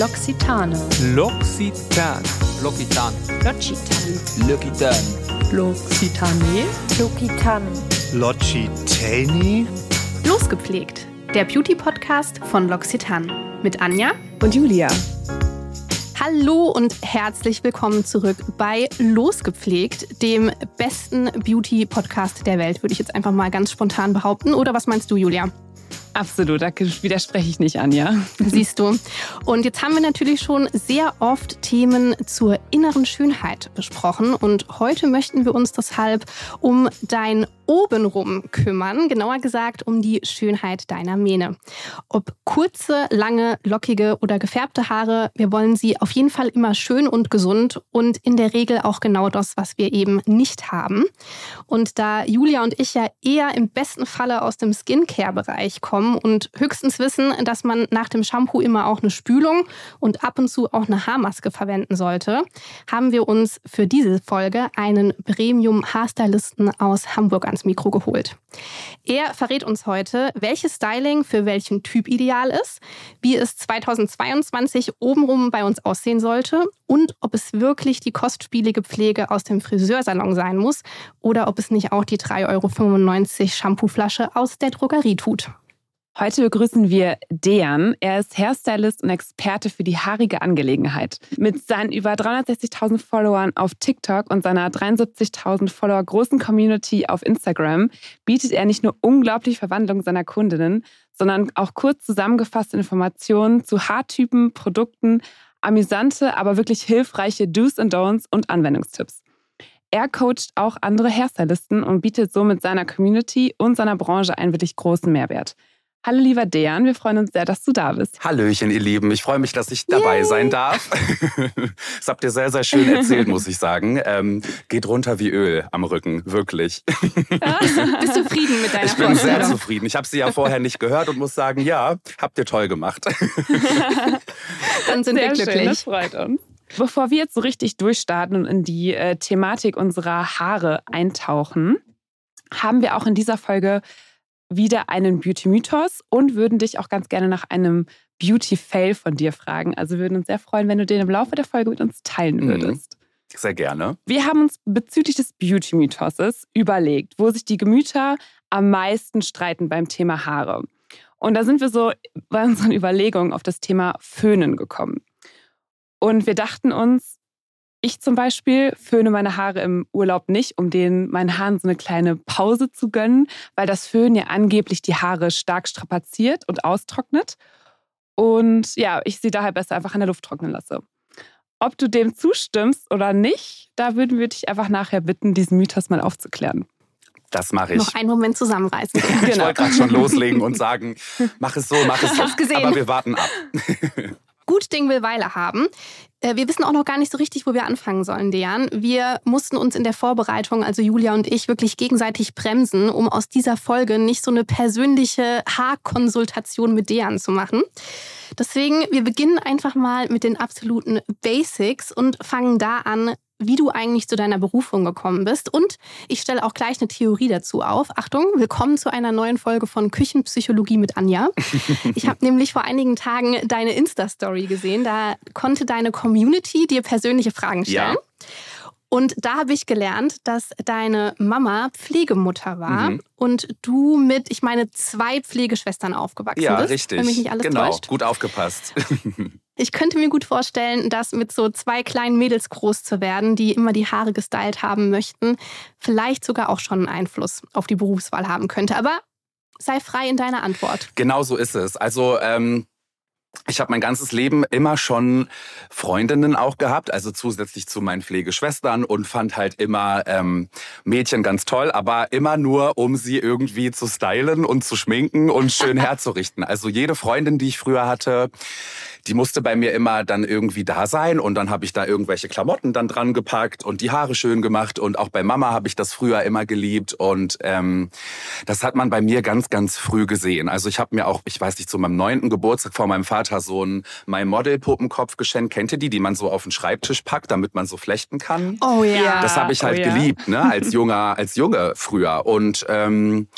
L'Occitane. L'Occitane. L'Occitane. L'Occitane. L'Occitane. L'Occitane. L'Occitane. L'Occitani? Losgepflegt. Der Beauty-Podcast von L'Occitane. Mit Anja Und Julia. Hallo und herzlich willkommen zurück bei Losgepflegt, dem besten Beauty-Podcast der Welt, würde ich jetzt einfach mal ganz spontan behaupten. Oder was meinst du, Julia? Absolut, da widerspreche ich nicht, Anja. Siehst du. Und jetzt haben wir natürlich schon sehr oft Themen zur inneren Schönheit besprochen. Und heute möchten wir uns deshalb um dein Obenrum kümmern, genauer gesagt um die Schönheit deiner Mähne. Ob kurze, lange, lockige oder gefärbte Haare, wir wollen sie auf jeden Fall immer schön und gesund und in der Regel auch genau das, was wir eben nicht haben. Und da Julia und ich ja eher im besten Falle aus dem Skincare-Bereich kommen und höchstens wissen, dass man nach dem Shampoo immer auch eine Spülung und ab und zu auch eine Haarmaske verwenden sollte, haben wir uns für diese Folge einen Premium-Haarstylisten aus Hamburg ans Mikro geholt. Er verrät uns heute, welches Styling für welchen Typ ideal ist, wie es 2022 obenrum bei uns aussehen sollte und ob es wirklich die kostspielige Pflege aus dem Friseursalon sein muss oder ob es nicht auch die 3,95 Euro Shampooflasche aus der Drogerie tut. Heute begrüßen wir Dejan. Er ist Hairstylist und Experte für die haarige Angelegenheit. Mit seinen über 360.000 Followern auf TikTok und seiner 73.000 Follower großen Community auf Instagram bietet er nicht nur unglaubliche Verwandlung seiner Kundinnen, sondern auch kurz zusammengefasste Informationen zu Haartypen, Produkten, amüsante, aber wirklich hilfreiche Do's and Don'ts und Anwendungstipps. Er coacht auch andere Hairstylisten und bietet somit seiner Community und seiner Branche einen wirklich großen Mehrwert. Hallo lieber Dejan, wir freuen uns sehr, dass du da bist. Hallöchen, ihr Lieben. Ich freue mich, dass ich dabei Yay. sein darf. das habt ihr sehr, sehr schön erzählt, muss ich sagen. Ähm, geht runter wie Öl am Rücken, wirklich. Bist du zufrieden mit deiner Ich bin sehr zufrieden. Ich habe sie ja vorher nicht gehört und muss sagen, ja, habt ihr toll gemacht. Dann sind wir Sehr glücklich. schön, das freut uns. Bevor wir jetzt so richtig durchstarten und in die äh, Thematik unserer Haare eintauchen, haben wir auch in dieser Folge wieder einen Beauty-Mythos und würden dich auch ganz gerne nach einem Beauty-Fail von dir fragen. Also wir würden uns sehr freuen, wenn du den im Laufe der Folge mit uns teilen Mhm. würdest. Sehr gerne. Wir haben uns bezüglich des Beauty-Mythoses überlegt, wo sich die Gemüter am meisten streiten beim Thema Haare. Und da sind wir so bei unseren Überlegungen auf das Thema Föhnen gekommen. Und wir dachten uns, ich zum Beispiel föhne meine Haare im Urlaub nicht, um denen meinen Haaren so eine kleine Pause zu gönnen, weil das Föhnen ja angeblich die Haare stark strapaziert und austrocknet. Und ja, ich sie daher besser einfach in der Luft trocknen lasse. Ob du dem zustimmst oder nicht, da würden wir dich einfach nachher bitten, diesen Mythos mal aufzuklären. Das mache ich. Noch einen Moment zusammenreißen. Ich Genau. wollte gerade schon loslegen und sagen, mach es so, mach es so. Hab's gesehen. Aber wir warten ab. Gut Ding will Weile haben. Äh, Wir wissen auch noch gar nicht so richtig, wo wir anfangen sollen, Dejan. Wir mussten uns in der Vorbereitung, also Julia und ich, wirklich gegenseitig bremsen, um aus dieser Folge nicht so eine persönliche Haarkonsultation mit Dejan zu machen. Deswegen, wir beginnen einfach mal mit den absoluten Basics und fangen da an, wie du eigentlich zu deiner Berufung gekommen bist. Und ich stelle auch gleich eine Theorie dazu auf. Achtung, willkommen zu einer neuen Folge von Küchenpsychologie mit Anja. Ich habe nämlich vor einigen Tagen deine Insta-Story gesehen. Da konnte deine Community dir persönliche Fragen stellen. Ja. Und da habe ich gelernt, dass deine Mama Pflegemutter war Mhm. und du mit, ich meine, zwei Pflegeschwestern aufgewachsen Ja, bist. richtig. Wenn mich nicht alles genau, täuscht. gut aufgepasst. Ich könnte mir gut vorstellen, dass mit so zwei kleinen Mädels groß zu werden, die immer die Haare gestylt haben möchten, vielleicht sogar auch schon einen Einfluss auf die Berufswahl haben könnte. Aber sei frei in deiner Antwort. Genau so ist es. Also ähm, ich habe mein ganzes Leben immer schon Freundinnen auch gehabt, also zusätzlich zu meinen Pflegeschwestern und fand halt immer ähm, Mädchen ganz toll, aber immer nur, um sie irgendwie zu stylen und zu schminken und schön herzurichten. Also jede Freundin, die ich früher hatte, die musste bei mir immer dann irgendwie da sein und dann habe ich da irgendwelche Klamotten dann dran gepackt und die Haare schön gemacht und auch bei Mama habe ich das früher immer geliebt und ähm, das hat man bei mir ganz, ganz früh gesehen. Also ich habe mir auch, ich weiß nicht, zu meinem neunten Geburtstag von meinem Vater so einen My Model Puppenkopf geschenkt. Kennt ihr die, die man so auf den Schreibtisch packt, damit man so flechten kann? Oh ja. Ja. Das habe ich halt oh ja. geliebt, ne? Als junger, als Junge früher. Und ähm,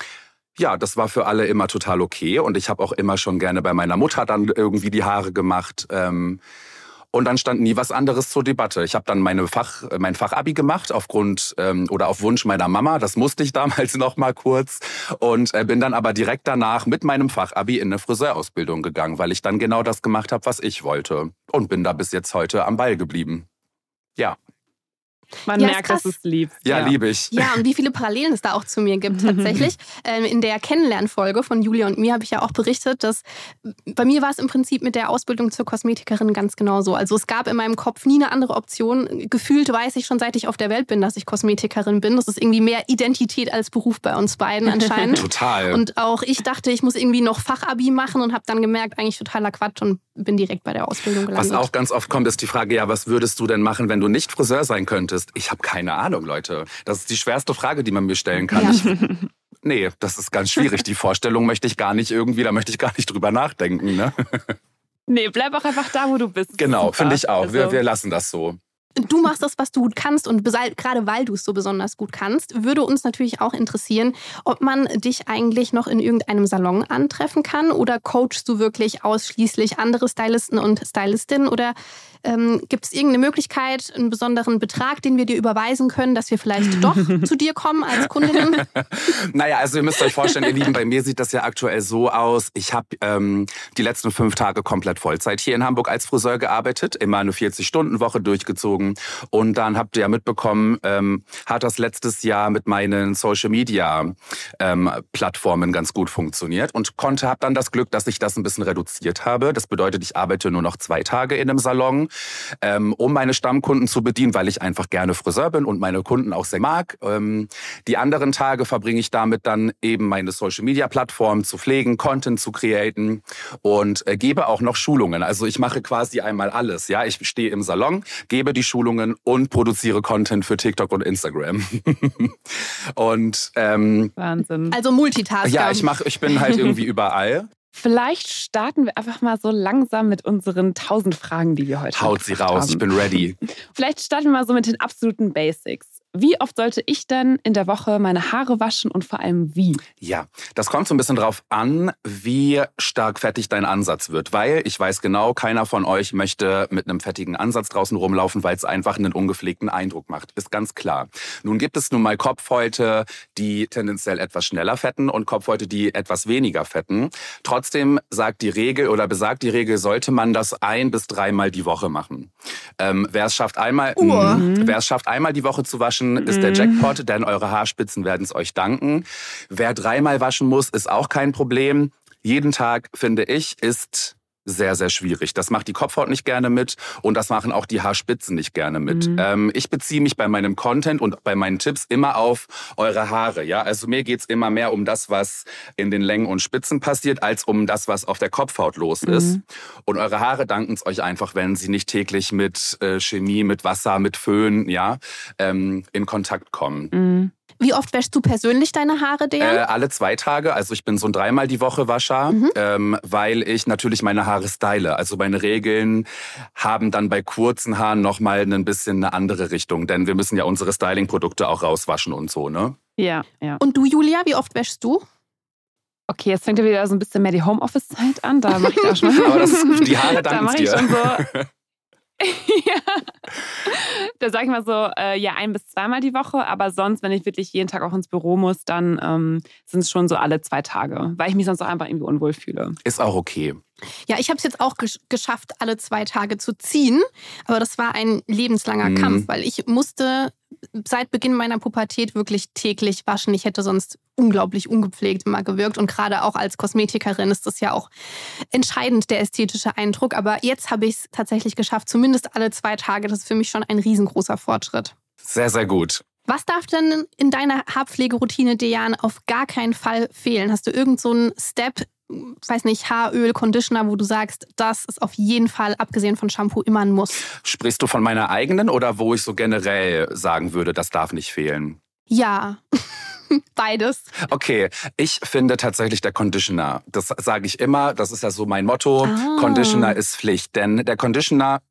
ja, das war für alle immer total okay. Und ich habe auch immer schon gerne bei meiner Mutter dann irgendwie die Haare gemacht. Ähm, und dann stand nie was anderes zur Debatte. Ich habe dann meine Fach, mein Fachabi gemacht aufgrund ähm, oder auf Wunsch meiner Mama. Das musste ich damals noch mal kurz und äh, bin dann aber direkt danach mit meinem Fachabi in eine Friseurausbildung gegangen, weil ich dann genau das gemacht habe, was ich wollte und bin da bis jetzt heute am Ball geblieben. Ja. Man Ja, merkt, dass es liebt. Ja, liebe ich. Ja, und wie viele Parallelen es da auch zu mir gibt tatsächlich. Ähm, in der Kennenlernfolge von Julia und mir habe ich ja auch berichtet, dass bei mir war es im Prinzip mit der Ausbildung zur Kosmetikerin ganz genau so. Also es gab in meinem Kopf nie eine andere Option. Gefühlt weiß ich schon, seit ich auf der Welt bin, dass ich Kosmetikerin bin. Das ist irgendwie mehr Identität als Beruf bei uns beiden anscheinend. Total. Und auch ich dachte, ich muss irgendwie noch Fachabi machen und habe dann gemerkt, eigentlich totaler Quatsch und bin direkt bei der Ausbildung gelandet. Was auch ganz oft kommt, ist die Frage, ja, was würdest du denn machen, wenn du nicht Friseur sein könntest? Ich habe keine Ahnung, Leute. Das ist die schwerste Frage, die man mir stellen kann. Ja. Ich, nee, das ist ganz schwierig. Die Vorstellung möchte ich gar nicht irgendwie, da möchte ich gar nicht drüber nachdenken. Ne? Nee, bleib auch einfach da, wo du bist. Genau, finde ich auch. Wir, Also- wir lassen das so. Du machst das, was du gut kannst und gerade weil du es so besonders gut kannst, würde uns natürlich auch interessieren, ob man dich eigentlich noch in irgendeinem Salon antreffen kann oder coachst du wirklich ausschließlich andere Stylisten und Stylistinnen oder ähm, gibt es irgendeine Möglichkeit, einen besonderen Betrag, den wir dir überweisen können, dass wir vielleicht doch zu dir kommen als Kundinnen? Naja, also ihr müsst euch vorstellen, ihr Lieben, bei mir sieht das ja aktuell so aus. Ich habe ähm, die letzten fünf Tage komplett Vollzeit hier in Hamburg als Friseur gearbeitet, immer eine 40-Stunden-Woche durchgezogen. Und dann habt ihr ja mitbekommen, ähm, hat das letztes Jahr mit meinen Social-Media-Plattformen ganz gut funktioniert und konnte, habe dann das Glück, dass ich das ein bisschen reduziert habe. Das bedeutet, ich arbeite nur noch zwei Tage in einem Salon, ähm, um meine Stammkunden zu bedienen, weil ich einfach gerne Friseur bin und meine Kunden auch sehr mag. Ähm, die anderen Tage verbringe ich damit dann eben meine Social-Media-Plattform zu pflegen, Content zu createn und äh, gebe auch noch Schulungen. Also ich mache quasi einmal alles. Ja, ich stehe im Salon, gebe die Schulungen und produziere Content für TikTok und Instagram. und ähm, Wahnsinn. Also Multitasker. ja, ich mache, ich bin halt irgendwie überall. Vielleicht starten wir einfach mal so langsam mit unseren 1000 Fragen, die wir heute Haut sie raus, ich haben. bin ready. Vielleicht starten wir mal so mit den absoluten Basics. Wie oft sollte ich denn in der Woche meine Haare waschen und vor allem wie? Ja, das kommt so ein bisschen drauf an, wie stark fettig dein Ansatz wird. Weil ich weiß genau, keiner von euch möchte mit einem fettigen Ansatz draußen rumlaufen, weil es einfach einen ungepflegten Eindruck macht. Ist ganz klar. Nun gibt es nun mal Kopfhäute, die tendenziell etwas schneller fetten und Kopfhäute, die etwas weniger fetten. Trotzdem sagt die Regel oder besagt die Regel, sollte man das ein bis dreimal die Woche machen. Ähm, wer es schafft einmal, mh, wer es schafft einmal die Woche zu waschen, ist der Jackpot, denn eure Haarspitzen werden es euch danken. Wer dreimal waschen muss, ist auch kein Problem. Jeden Tag, finde ich, ist sehr, sehr schwierig. Das macht die Kopfhaut nicht gerne mit und das machen auch die Haarspitzen nicht gerne mit. Ähm, ich beziehe mich bei meinem Content und bei meinen Tipps immer auf eure Haare. Ja, also mir geht's immer mehr um das, was in den Längen und Spitzen passiert, als um das, was auf der Kopfhaut los ist. Und eure Haare danken es euch einfach, wenn sie nicht täglich mit äh, Chemie, mit Wasser, mit Föhn, ja, ähm, in Kontakt kommen. Mhm. Wie oft wäschst du persönlich deine Haare, Äh, Dejan? alle zwei Tage, also ich bin so ein dreimal die Woche Wascher, ähm, weil ich natürlich meine Haare style. Also meine Regeln haben dann bei kurzen Haaren nochmal ein bisschen eine andere Richtung, denn wir müssen ja unsere Styling-Produkte auch rauswaschen und so, ne? Ja, ja. Und du, Julia, wie oft wäschst du? Okay, jetzt fängt ja wieder so ein bisschen mehr die Homeoffice-Zeit an. Da mache ich auch schon. Aber das, die Haare da danken mache ich dir. schon so. ja. Da sage ich mal so, äh, ja, ein bis zweimal die Woche. Aber sonst, wenn ich wirklich jeden Tag auch ins Büro muss, dann ähm, sind es schon so alle zwei Tage, weil ich mich sonst auch einfach irgendwie unwohl fühle. Ist auch okay. Ja, ich habe es jetzt auch gesch geschafft, alle zwei Tage zu ziehen. Aber das war ein lebenslanger Mhm. Kampf, weil ich musste seit Beginn meiner Pubertät wirklich täglich waschen. Ich hätte sonst unglaublich ungepflegt immer gewirkt. Und gerade auch als Kosmetikerin ist das ja auch entscheidend, der ästhetische Eindruck. Aber jetzt habe ich es tatsächlich geschafft, zumindest alle zwei Tage. Das ist für mich schon ein riesengroßer Fortschritt. Sehr, sehr gut. Was darf denn in deiner Haarpflegeroutine, Dejan, auf gar keinen Fall fehlen? Hast du irgend so einen Step, weiß nicht, Haaröl, Conditioner, wo du sagst, das ist auf jeden Fall, abgesehen von Shampoo, immer ein Muss? Sprichst du von meiner eigenen oder wo ich so generell sagen würde, das darf nicht fehlen? Ja, beides. Okay, ich finde tatsächlich der Conditioner. Das sage ich immer, das ist ja so mein Motto. Ah. Conditioner ist Pflicht, denn der Conditioner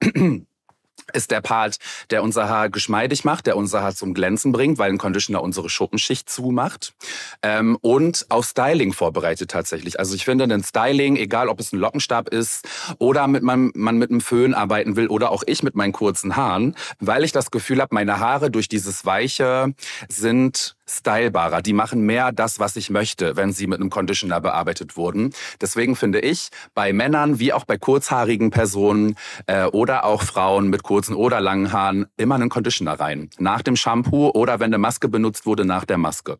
ist der Part, der unser Haar geschmeidig macht, der unser Haar zum Glänzen bringt, weil ein Conditioner unsere Schuppenschicht zumacht ähm, und auf Styling vorbereitet tatsächlich. Also ich finde, ein Styling, egal ob es ein Lockenstab ist oder mit man, man mit einem Föhn arbeiten will oder auch ich mit meinen kurzen Haaren, weil ich das Gefühl habe, meine Haare durch dieses Weiche sind stylbarer. Die machen mehr das, was ich möchte, wenn sie mit einem Conditioner bearbeitet wurden. Deswegen finde ich, bei Männern wie auch bei kurzhaarigen Personen äh, oder auch Frauen mit kurzen oder langen Haaren immer einen Conditioner rein. Nach dem Shampoo oder wenn eine Maske benutzt wurde, nach der Maske.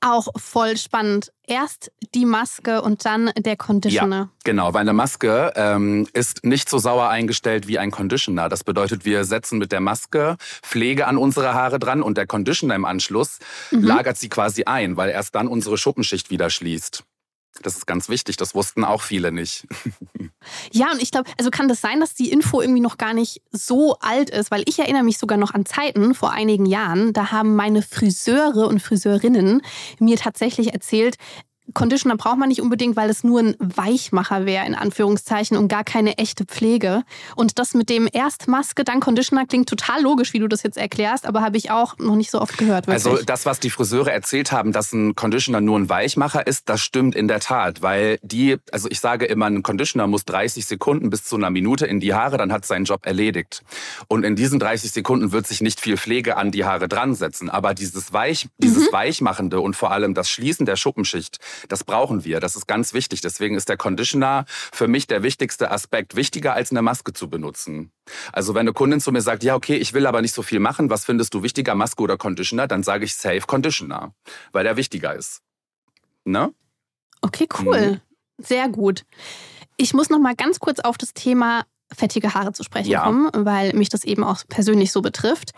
Auch voll spannend. Erst die Maske und dann der Conditioner. Ja, genau, weil eine Maske ähm, ist nicht so sauer eingestellt wie ein Conditioner. Das bedeutet, wir setzen mit der Maske Pflege an unsere Haare dran und der Conditioner im Anschluss mhm. lagert sie quasi ein, weil erst dann unsere Schuppenschicht wieder schließt. Das ist ganz wichtig, das wussten auch viele nicht. Ja, und ich glaube, also kann das sein, dass die Info irgendwie noch gar nicht so alt ist, weil ich erinnere mich sogar noch an Zeiten vor einigen Jahren, da haben meine Friseure und Friseurinnen mir tatsächlich erzählt, Conditioner braucht man nicht unbedingt, weil es nur ein Weichmacher wäre, in Anführungszeichen, und gar keine echte Pflege. Und das mit dem erst Maske, dann Conditioner klingt total logisch, wie du das jetzt erklärst, aber habe ich auch noch nicht so oft gehört. Wirklich. Also das, was die Friseure erzählt haben, dass ein Conditioner nur ein Weichmacher ist, das stimmt in der Tat, weil die, also ich sage immer, ein Conditioner muss 30 Sekunden bis zu einer Minute in die Haare, dann hat seinen Job erledigt. Und in diesen 30 Sekunden wird sich nicht viel Pflege an die Haare dran setzen, aber dieses Weich, dieses mhm. Weichmachende und vor allem das Schließen der Schuppenschicht, das brauchen wir. Das ist ganz wichtig. Deswegen ist der Conditioner für mich der wichtigste Aspekt. Wichtiger als eine Maske zu benutzen. Also wenn eine Kundin zu mir sagt, ja, okay, ich will aber nicht so viel machen, was findest du wichtiger, Maske oder Conditioner? Dann sage ich Safe Conditioner, weil der wichtiger ist. Ne? Okay, cool. Mhm. Sehr gut. Ich muss noch mal ganz kurz auf das Thema fettige Haare zu sprechen ja. kommen, weil mich das eben auch persönlich so betrifft.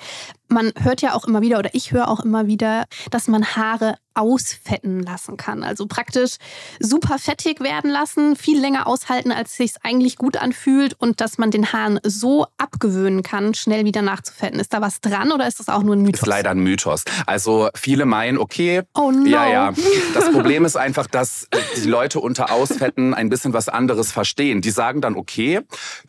Man hört ja auch immer wieder oder ich höre auch immer wieder, dass man Haare ausfetten lassen kann. Also praktisch super fettig werden lassen, viel länger aushalten, als es sich eigentlich gut anfühlt und dass man den Haaren so abgewöhnen kann, schnell wieder nachzufetten. Ist da was dran oder ist das auch nur ein Mythos? Ist leider ein Mythos. Also viele meinen, okay, oh no. ja, ja. Das Problem ist einfach, dass die Leute unter Ausfetten ein bisschen was anderes verstehen. Die sagen dann, okay,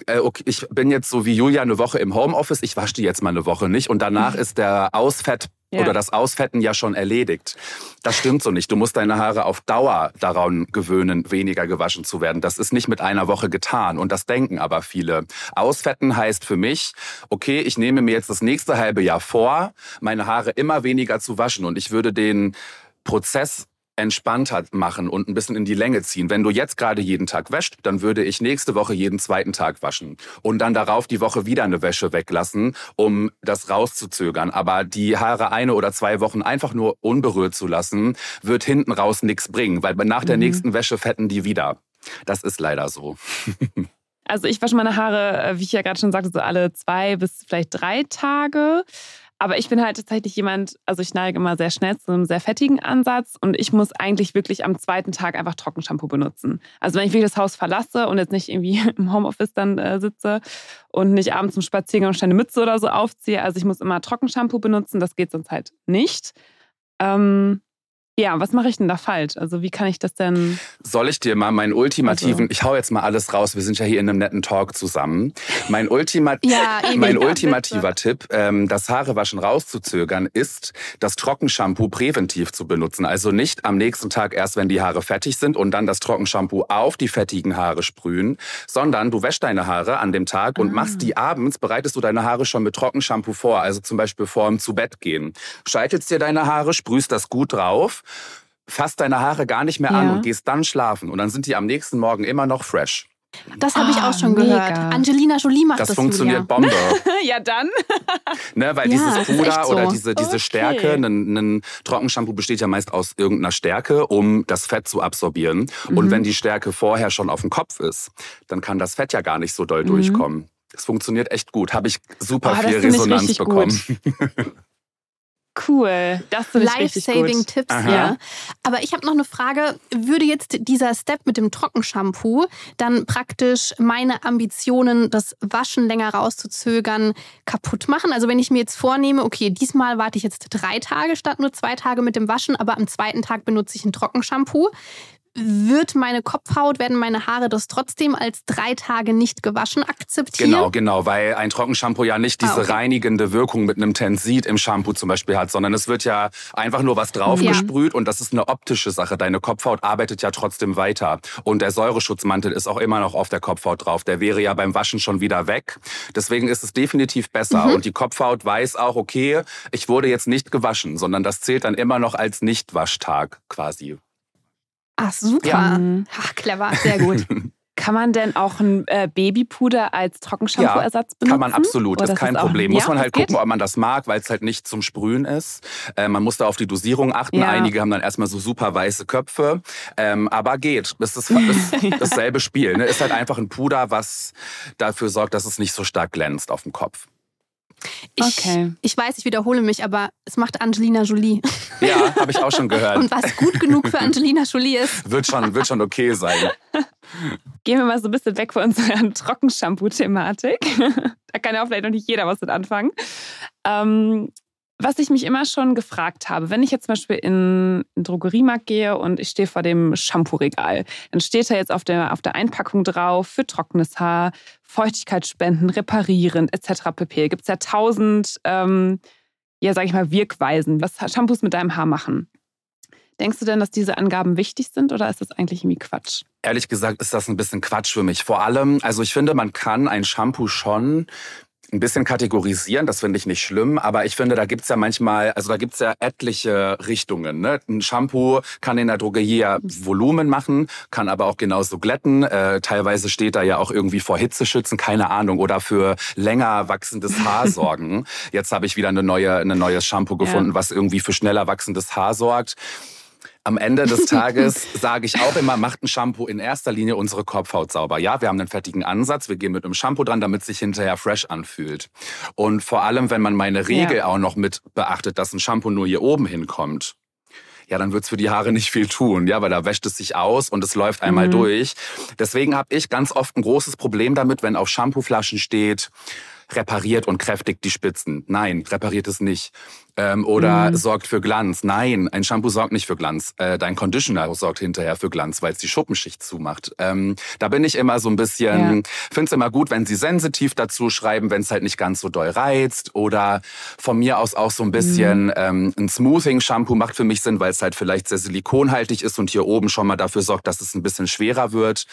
äh, okay ich bin jetzt so wie Julia eine Woche im Homeoffice, ich wasche die jetzt mal eine Woche nicht und danach ist der Ausfett ja. oder das Ausfetten ja schon erledigt. Das stimmt so nicht. Du musst deine Haare auf Dauer daran gewöhnen, weniger gewaschen zu werden. Das ist nicht mit einer Woche getan und das denken aber viele. Ausfetten heißt für mich, okay, ich nehme mir jetzt das nächste halbe Jahr vor, meine Haare immer weniger zu waschen und ich würde den Prozess entspannter machen und ein bisschen in die Länge ziehen. Wenn du jetzt gerade jeden Tag wäscht, dann würde ich nächste Woche jeden zweiten Tag waschen und dann darauf die Woche wieder eine Wäsche weglassen, um das rauszuzögern. Aber die Haare eine oder zwei Wochen einfach nur unberührt zu lassen, wird hinten raus nichts bringen, weil nach der mhm. nächsten Wäsche fetten die wieder. Das ist leider so. Also ich wasche meine Haare, äh, wie ich ja gerade schon sagte, so alle zwei bis vielleicht drei Tage. Aber ich bin halt tatsächlich jemand, also ich neige immer sehr schnell zu einem sehr fettigen Ansatz und ich muss eigentlich wirklich am zweiten Tag einfach Trockenshampoo benutzen. Also wenn ich wirklich das Haus verlasse und jetzt nicht irgendwie im Homeoffice dann äh, sitze und nicht abends zum Spaziergang und eine Mütze oder so aufziehe, also ich muss immer Trockenshampoo benutzen, das geht sonst halt nicht. Ähm, ja, was mache ich denn da falsch? Also wie kann ich das denn? Soll ich dir mal meinen ultimativen, also. ich hau jetzt mal alles raus, wir sind ja hier in einem netten Talk zusammen. Mein, Ultima ja, mein ultimativer Tipp, ähm, das Haarewaschen rauszuzögern, ist, das Trockenshampoo präventiv zu benutzen. Also nicht am nächsten Tag erst, wenn die Haare fertig sind und dann das Trockenshampoo auf die fettigen Haare sprühen, sondern du wäschst deine Haare an dem Tag und ah. machst die abends, bereitest du deine Haare schon mit Trockenshampoo vor, also zum Beispiel vor dem Zu-Bett-Gehen. Scheitelst dir deine Haare, sprühst das gut drauf fasst deine Haare gar nicht mehr ja. an und gehst dann schlafen. Und dann sind die am nächsten Morgen immer noch fresh. Das habe ich auch schon mega. gehört. Angelina Jolie macht das. Das funktioniert Julia. Bombe. ja, dann. ne, weil ja, dieses Puder so. oder diese, diese okay. Stärke, ein, ein Trockenshampoo besteht ja meist aus irgendeiner Stärke, um das Fett zu absorbieren. Mhm. Und wenn die Stärke vorher schon auf dem Kopf ist, dann kann das Fett ja gar nicht so doll mhm. durchkommen. Das funktioniert echt gut. Habe ich super oh, viel Resonanz bekommen. Cool, das finde ich Life-Saving-Tipps, ja. Aber ich habe noch eine Frage. Würde jetzt dieser Step mit dem Trockenshampoo dann praktisch meine Ambitionen, das Waschen länger rauszuzögern, kaputt machen? Also wenn ich mir jetzt vornehme, okay, diesmal warte ich jetzt drei Tage statt nur zwei Tage mit dem Waschen, aber am zweiten Tag benutze ich ein Trockenshampoo. Wird meine Kopfhaut, werden meine Haare das trotzdem als drei Tage nicht gewaschen akzeptieren? Genau, genau, weil ein Trockenshampoo ja nicht diese Ah, okay. reinigende Wirkung mit einem Tensid im Shampoo zum Beispiel hat, sondern es wird ja einfach nur was draufgesprüht und das ist eine optische Sache. Deine Kopfhaut arbeitet ja trotzdem weiter und der Säureschutzmantel ist auch immer noch auf der Kopfhaut drauf. Der wäre ja beim Waschen schon wieder weg. Deswegen ist es definitiv besser Mhm. und die Kopfhaut weiß auch, okay, ich wurde jetzt nicht gewaschen, sondern das zählt dann immer noch als Nicht-Waschtag quasi. Ach, super. Ja. Ach, clever. Sehr gut. Kann man denn auch ein äh, Babypuder als Trockenshampoo-Ersatz benutzen? Kann man absolut, Oder das ist kein auch- Problem. Ja, Muss man das halt geht? gucken, ob man das mag, weil es halt nicht zum Sprühen ist. Äh, man muss da auf die Dosierung achten. Ja. Einige haben dann erstmal so super weiße Köpfe. Ähm, aber geht. Es ist, ist dasselbe Spiel. Ne? Ist halt einfach ein Puder, was dafür sorgt, dass es nicht so stark glänzt auf dem Kopf. Ich, Okay. ich weiß, ich wiederhole mich, aber es macht Angelina Jolie. Ja, habe ich auch schon gehört. Und was gut genug für Angelina Jolie ist. Wird schon, wird schon okay sein. Gehen wir mal so ein bisschen weg von unserer Trockenshampoo-Thematik. da kann ja auch vielleicht noch nicht jeder was mit anfangen. Ähm, was ich mich immer schon gefragt habe, wenn ich jetzt zum Beispiel in einen Drogeriemarkt gehe und ich stehe vor dem Shampoo-Regal, dann steht da jetzt auf der, auf der Einpackung drauf für trockenes Haar, Feuchtigkeitsspenden, reparierend etc. pp. Gibt es ja tausend, ähm, ja sag ich mal, Wirkweisen, was Shampoos mit deinem Haar machen. Denkst du denn, dass diese Angaben wichtig sind oder ist das eigentlich irgendwie Quatsch? Ehrlich gesagt ist das ein bisschen Quatsch für mich. Vor allem, also ich finde, man kann ein Shampoo schon ein bisschen kategorisieren, das finde ich nicht schlimm, aber ich finde, da gibt's ja manchmal, also da gibt's ja etliche Richtungen. Ne? Ein Shampoo kann in der Drogerie ja Volumen machen, kann aber auch genauso glätten. Äh, teilweise steht da ja auch irgendwie vor Hitzeschützen, keine Ahnung, oder für länger wachsendes Haar sorgen. Jetzt habe ich wieder eine neue, ein neues Shampoo gefunden, was irgendwie für schneller wachsendes Haar sorgt. Am Ende des Tages sage ich auch immer, macht ein Shampoo in erster Linie unsere Kopfhaut sauber. Ja, wir haben einen fertigen Ansatz, wir gehen mit einem Shampoo dran, damit es sich hinterher fresh anfühlt. Und vor allem, wenn man meine Regel Ja. auch noch mit beachtet, dass ein Shampoo nur hier oben hinkommt, ja, dann wird's für die Haare nicht viel tun, ja, weil da wäscht es sich aus und es läuft einmal Mhm. durch. Deswegen habe ich ganz oft ein großes Problem damit, wenn auf Shampooflaschen steht, repariert und kräftigt die Spitzen. Nein, repariert es nicht. Ähm, oder Mhm. sorgt für Glanz. Nein, ein Shampoo sorgt nicht für Glanz. Äh, dein Conditioner sorgt hinterher für Glanz, weil es die Schuppenschicht zumacht. Ähm, da bin ich immer so ein bisschen, Ja. finde es immer gut, wenn sie sensitiv dazu schreiben, wenn es halt nicht ganz so doll reizt. Oder von mir aus auch so ein bisschen ähm, ein Smoothing-Shampoo macht für mich Sinn, weil es halt vielleicht sehr silikonhaltig ist und hier oben schon mal dafür sorgt, dass es ein bisschen schwerer wird.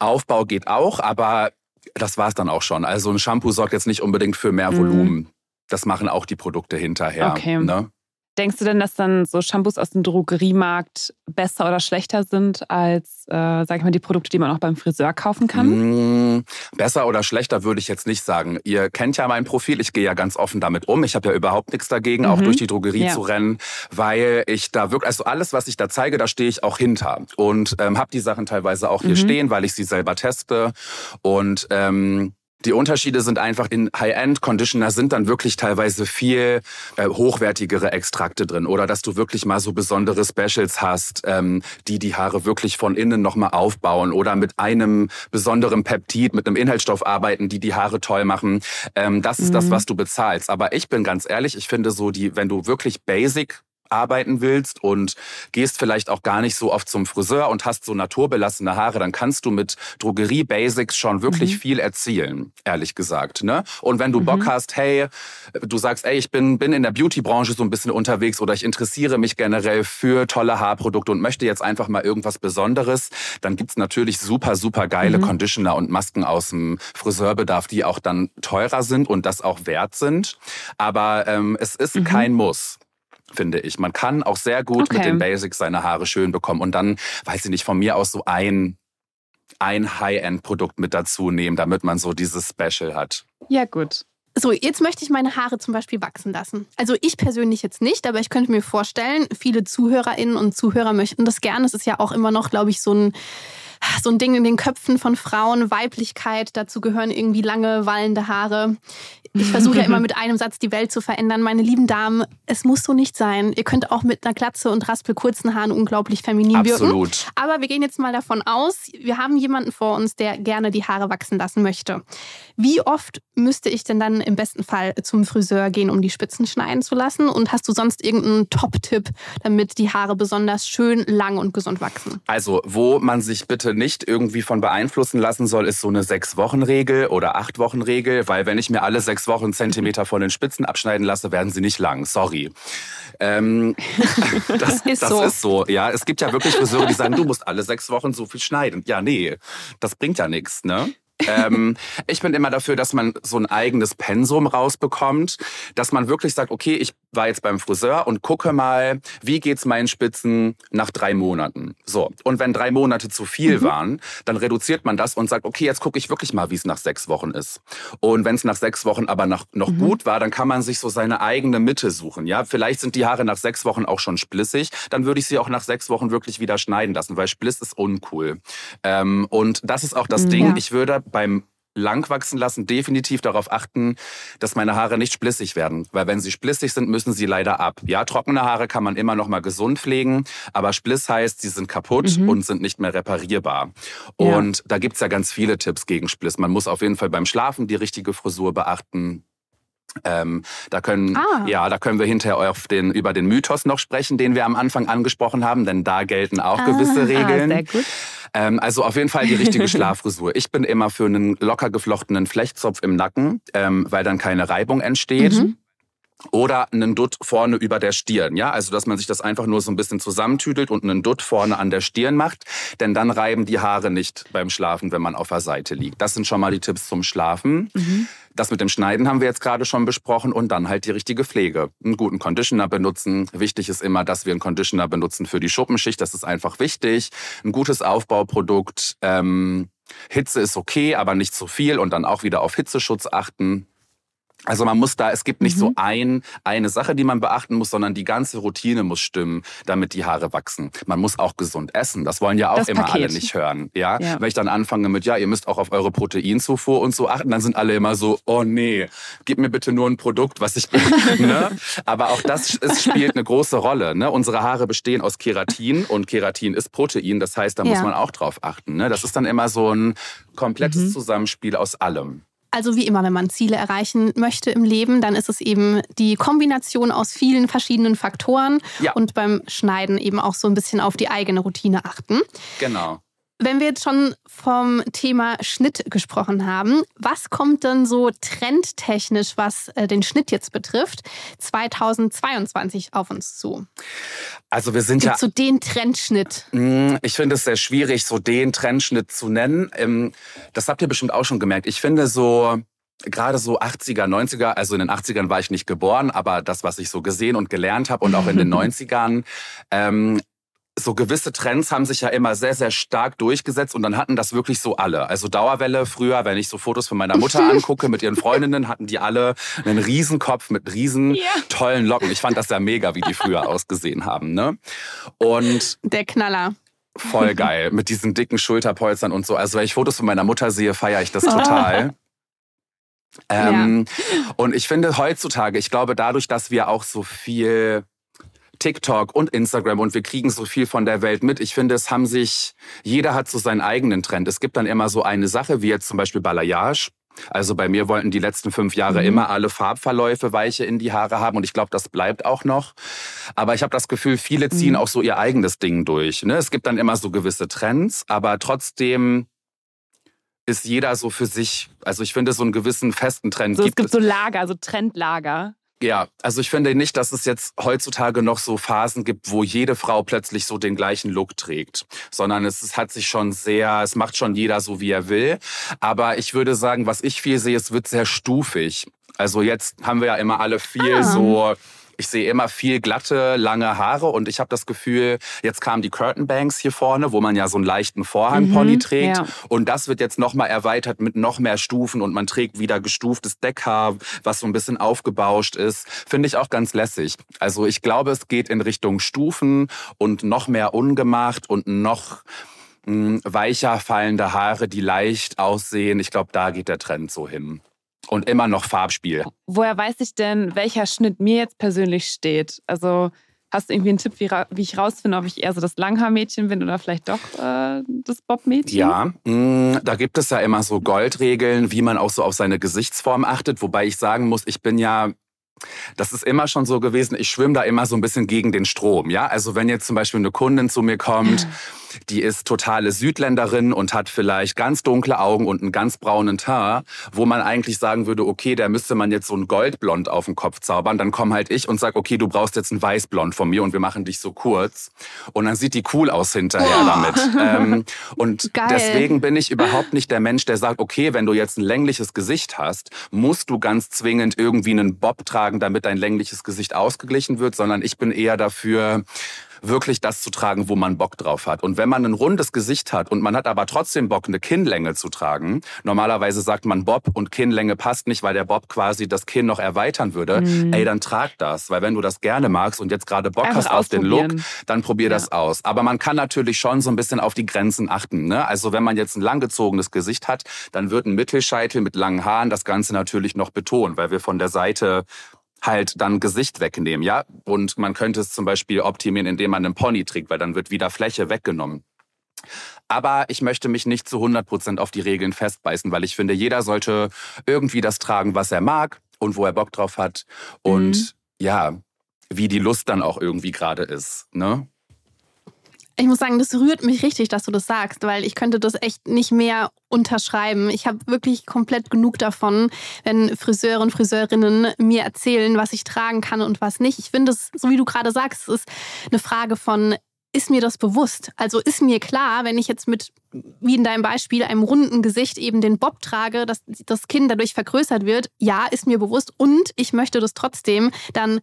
Aufbau geht auch, aber das war's dann auch schon. Also ein Shampoo sorgt jetzt nicht unbedingt für mehr Mhm. Volumen. Das machen auch die Produkte hinterher. Okay. Ne? Denkst du denn, dass dann so Shampoos aus dem Drogeriemarkt besser oder schlechter sind als, äh, sag ich mal, die Produkte, die man auch beim Friseur kaufen kann? Mm, Besser oder schlechter würde ich jetzt nicht sagen. Ihr kennt ja mein Profil, ich gehe ja ganz offen damit um. Ich habe ja überhaupt nichts dagegen, auch Mhm. durch die Drogerie Ja. zu rennen, weil ich da wirklich, also alles, was ich da zeige, da stehe ich auch hinter. Und ähm, habe die Sachen teilweise auch hier Mhm. stehen, weil ich sie selber teste. Und ähm, die Unterschiede sind einfach in High-End-Conditioner sind dann wirklich teilweise viel äh, hochwertigere Extrakte drin oder dass du wirklich mal so besondere Specials hast, ähm, die die Haare wirklich von innen nochmal aufbauen oder mit einem besonderen Peptid, mit einem Inhaltsstoff arbeiten, die die Haare toll machen. Ähm, das ist das, Mhm. was du bezahlst. Aber ich bin ganz ehrlich, ich finde so die, wenn du wirklich basic arbeiten willst und gehst vielleicht auch gar nicht so oft zum Friseur und hast so naturbelassene Haare, dann kannst du mit Drogerie Basics schon wirklich Mhm. viel erzielen, ehrlich gesagt. Ne? Und wenn du Mhm. Bock hast, hey, du sagst, ey, ich bin, bin in der Beauty-Branche so ein bisschen unterwegs oder ich interessiere mich generell für tolle Haarprodukte und möchte jetzt einfach mal irgendwas Besonderes, dann gibt's natürlich super, super geile Mhm. Conditioner und Masken aus dem Friseurbedarf, die auch dann teurer sind und das auch wert sind. Aber ähm, es ist Mhm. kein Muss finde ich. Man kann auch sehr gut mit Okay. den Basics seine Haare schön bekommen und dann, weiß ich nicht, von mir aus so ein, ein High-End-Produkt mit dazu nehmen, damit man so dieses Special hat. Ja, gut. So, jetzt möchte ich meine Haare zum Beispiel wachsen lassen. Also ich persönlich jetzt nicht, aber ich könnte mir vorstellen, viele ZuhörerInnen und Zuhörer möchten das gerne. Es ist ja auch immer noch, glaube ich, so ein so ein Ding in den Köpfen von Frauen, Weiblichkeit, dazu gehören irgendwie lange, wallende Haare. Ich versuche ja immer mit einem Satz die Welt zu verändern. Meine lieben Damen, es muss so nicht sein. Ihr könnt auch mit einer Glatze und raspelkurzen Haaren unglaublich feminin Absolut. wirken. Aber wir gehen jetzt mal davon aus, wir haben jemanden vor uns, der gerne die Haare wachsen lassen möchte. Wie oft müsste ich denn dann im besten Fall zum Friseur gehen, um die Spitzen schneiden zu lassen? Und hast du sonst irgendeinen Top-Tipp, damit die Haare besonders schön lang und gesund wachsen? Also, wo man sich bitte nicht irgendwie von beeinflussen lassen soll, ist so eine Sechs-Wochen-Regel oder Acht-Wochen-Regel, weil wenn ich mir alle sechs Wochen Zentimeter von den Spitzen abschneiden lasse, werden sie nicht lang. Sorry. Ähm, das, Ist das so. ist so. Ja, es gibt ja wirklich Friseure, die sagen, du musst alle sechs Wochen so viel schneiden. Ja, nee, das bringt ja nichts, ne? ähm, ich bin immer dafür, dass man so ein eigenes Pensum rausbekommt, dass man wirklich sagt, okay, ich war jetzt beim Friseur und gucke mal, wie geht's meinen Spitzen nach drei Monaten. So. Und wenn drei Monate zu viel waren, dann reduziert man das und sagt, okay, jetzt gucke ich wirklich mal, wie es nach sechs Wochen ist. Und wenn es nach sechs Wochen aber noch, noch gut war, dann kann man sich so seine eigene Mitte suchen. Ja, vielleicht sind die Haare nach sechs Wochen auch schon splissig. Dann würde ich sie auch nach sechs Wochen wirklich wieder schneiden lassen, weil Spliss ist uncool. Ähm, und das ist auch das Ding. ja. Ich würde beim Langwachsen lassen definitiv darauf achten, dass meine Haare nicht splissig werden. Weil wenn sie splissig sind, müssen sie leider ab. Ja, trockene Haare kann man immer noch mal gesund pflegen, aber Spliss heißt, sie sind kaputt und sind nicht mehr reparierbar. Ja. Und da gibt's ja ganz viele Tipps gegen Spliss. Man muss auf jeden Fall beim Schlafen die richtige Frisur beachten. Ähm, da können, Ah. ja, da können wir hinterher auf den, über den Mythos noch sprechen, den wir am Anfang angesprochen haben, denn da gelten auch gewisse Ah, Regeln. sehr gut. Ähm, also auf jeden Fall die richtige Schlaffrisur. Ich bin immer für einen locker geflochtenen Flechtzopf im Nacken, ähm, weil dann keine Reibung entsteht. Mhm. Oder einen Dutt vorne über der Stirn, ja, also dass man sich das einfach nur so ein bisschen zusammentüdelt und einen Dutt vorne an der Stirn macht, denn dann reiben die Haare nicht beim Schlafen, wenn man auf der Seite liegt. Das sind schon mal die Tipps zum Schlafen. Das mit dem Schneiden haben wir jetzt gerade schon besprochen und dann halt die richtige Pflege. Einen guten Conditioner benutzen. Wichtig ist immer, dass wir einen Conditioner benutzen für die Schuppenschicht. Das ist einfach wichtig. Ein gutes Aufbauprodukt. Ähm, Hitze ist okay, aber nicht zu viel und dann auch wieder auf Hitzeschutz achten. Also man muss da, es gibt nicht Mhm. so ein, eine Sache, die man beachten muss, sondern die ganze Routine muss stimmen, damit die Haare wachsen. Man muss auch gesund essen. Das wollen ja auch Das immer Paket. alle nicht hören. Ja? Ja. Wenn ich dann anfange mit, ja, ihr müsst auch auf eure Proteinzufuhr und so achten, dann sind alle immer so, oh nee, gib mir bitte nur ein Produkt, was ich, ne? Aber auch das es spielt eine große Rolle. Ne? Unsere Haare bestehen aus Keratin und Keratin ist Protein. Das heißt, da muss Ja. man auch drauf achten. Ne? Das ist dann immer so ein komplettes Mhm. Zusammenspiel aus allem. Also wie immer, wenn man Ziele erreichen möchte im Leben, dann ist es eben die Kombination aus vielen verschiedenen Faktoren Ja. und beim Schneiden eben auch so ein bisschen auf die eigene Routine achten. Genau. Wenn wir jetzt schon vom Thema Schnitt gesprochen haben, was kommt denn so trendtechnisch, was äh, den Schnitt jetzt betrifft, 2022 auf uns zu? Also wir sind Gibt ja so den Trendschnitt? Mm, Ich finde es sehr schwierig, so den Trendschnitt zu nennen. Ähm, Das habt ihr bestimmt auch schon gemerkt. Ich finde so, gerade so 80er, 90er, also in den 80ern war ich nicht geboren, aber das, was ich so gesehen und gelernt habe und auch in den 90ern, ähm, so gewisse Trends haben sich ja immer sehr, sehr stark durchgesetzt und dann hatten das wirklich so alle. Also Dauerwelle früher, wenn ich so Fotos von meiner Mutter angucke mit ihren Freundinnen, hatten die alle einen Riesenkopf mit riesen Ja. tollen Locken. Ich fand das ja mega, wie die früher ausgesehen haben. Ne? Und Der Knaller. Voll geil. Mit diesen dicken Schulterpolstern und so. Also wenn ich Fotos von meiner Mutter sehe, feiere ich das total. Ähm, Und ich finde heutzutage, ich glaube dadurch, dass wir auch so viel TikTok und Instagram und wir kriegen so viel von der Welt mit. Ich finde, es haben sich, jeder hat so seinen eigenen Trend. Es gibt dann immer so eine Sache, wie jetzt zum Beispiel Balayage. Also bei mir wollten die letzten fünf Jahre immer alle Farbverläufe weiche in die Haare haben und ich glaube, das bleibt auch noch. Aber ich habe das Gefühl, viele ziehen auch so ihr eigenes Ding durch. Ne? Es gibt dann immer so gewisse Trends, aber trotzdem ist jeder so für sich, also ich finde, so einen gewissen festen Trend So, es gibt gibt es. so Lager, so Trendlager. Ja, also ich finde nicht, dass es jetzt heutzutage noch so Phasen gibt, wo jede Frau plötzlich so den gleichen Look trägt, sondern es, es hat sich schon sehr, es macht schon jeder so, wie er will. Aber ich würde sagen, was ich viel sehe, es wird sehr stufig. Also jetzt haben wir ja immer alle viel Ah. so, ich sehe immer viel glatte, lange Haare und ich habe das Gefühl, jetzt kamen die Curtain Banks hier vorne, wo man ja so einen leichten Vorhangpony Mhm, trägt. ja. Und das wird jetzt nochmal erweitert mit noch mehr Stufen und man trägt wieder gestuftes Deckhaar, was so ein bisschen aufgebauscht ist. Finde ich auch ganz lässig. Also ich glaube, es geht in Richtung Stufen und noch mehr ungemacht und noch mh, weicher fallende Haare, die leicht aussehen. Ich glaube, da geht der Trend so hin. Und immer noch Farbspiel. Woher weiß ich denn, welcher Schnitt mir jetzt persönlich steht? Also hast du irgendwie einen Tipp, wie, wie ich rausfinde, ob ich eher so das Langhaarmädchen bin oder vielleicht doch äh, das Bobmädchen? Ja, mh, da gibt es ja immer so Goldregeln, wie man auch so auf seine Gesichtsform achtet. Wobei ich sagen muss, ich bin ja das ist immer schon so gewesen, ich schwimme da immer so ein bisschen gegen den Strom. Ja, also wenn jetzt zum Beispiel eine Kundin zu mir kommt, die ist totale Südländerin und hat vielleicht ganz dunkle Augen und einen ganz braunen Teint, wo man eigentlich sagen würde, okay, der müsste man jetzt so ein Goldblond auf den Kopf zaubern. Dann komme halt ich und sag, okay, du brauchst jetzt ein Weißblond von mir und wir machen dich so kurz. Und dann sieht die cool aus hinterher oh. damit. Ähm, und Geil. deswegen bin ich überhaupt nicht der Mensch, der sagt, okay, wenn du jetzt ein längliches Gesicht hast, musst du ganz zwingend irgendwie einen Bob tragen, damit dein längliches Gesicht ausgeglichen wird, sondern ich bin eher dafür, wirklich das zu tragen, wo man Bock drauf hat. Und wenn man ein rundes Gesicht hat und man hat aber trotzdem Bock, eine Kinnlänge zu tragen, normalerweise sagt man Bob und Kinnlänge passt nicht, weil der Bob quasi das Kinn noch erweitern würde, mhm. ey, dann trag das. Weil wenn du das gerne magst und jetzt gerade Bock Einfach hast auf den Look, dann probier ja. das aus. Aber man kann natürlich schon so ein bisschen auf die Grenzen achten. Ne? Also wenn man jetzt ein langgezogenes Gesicht hat, dann wird ein Mittelscheitel mit langen Haaren das Ganze natürlich noch betonen, weil wir von der Seite halt dann Gesicht wegnehmen, ja. Und man könnte es zum Beispiel optimieren, indem man einen Pony trägt, weil dann wird wieder Fläche weggenommen. Aber ich möchte mich nicht zu 100 Prozent auf die Regeln festbeißen, weil ich finde, jeder sollte irgendwie das tragen, was er mag und wo er Bock drauf hat. Und mhm. ja, wie die Lust dann auch irgendwie gerade ist, ne? Ich muss sagen, das rührt mich richtig, dass du das sagst, weil ich könnte das echt nicht mehr unterschreiben. Ich habe wirklich komplett genug davon, wenn Friseure und Friseurinnen mir erzählen, was ich tragen kann und was nicht. Ich finde es, so wie du gerade sagst, ist eine Frage von ist mir das bewusst? Also ist mir klar, wenn ich jetzt mit, wie in deinem Beispiel, einem runden Gesicht eben den Bob trage, dass das Kinn dadurch vergrößert wird, ja, ist mir bewusst und ich möchte das trotzdem dann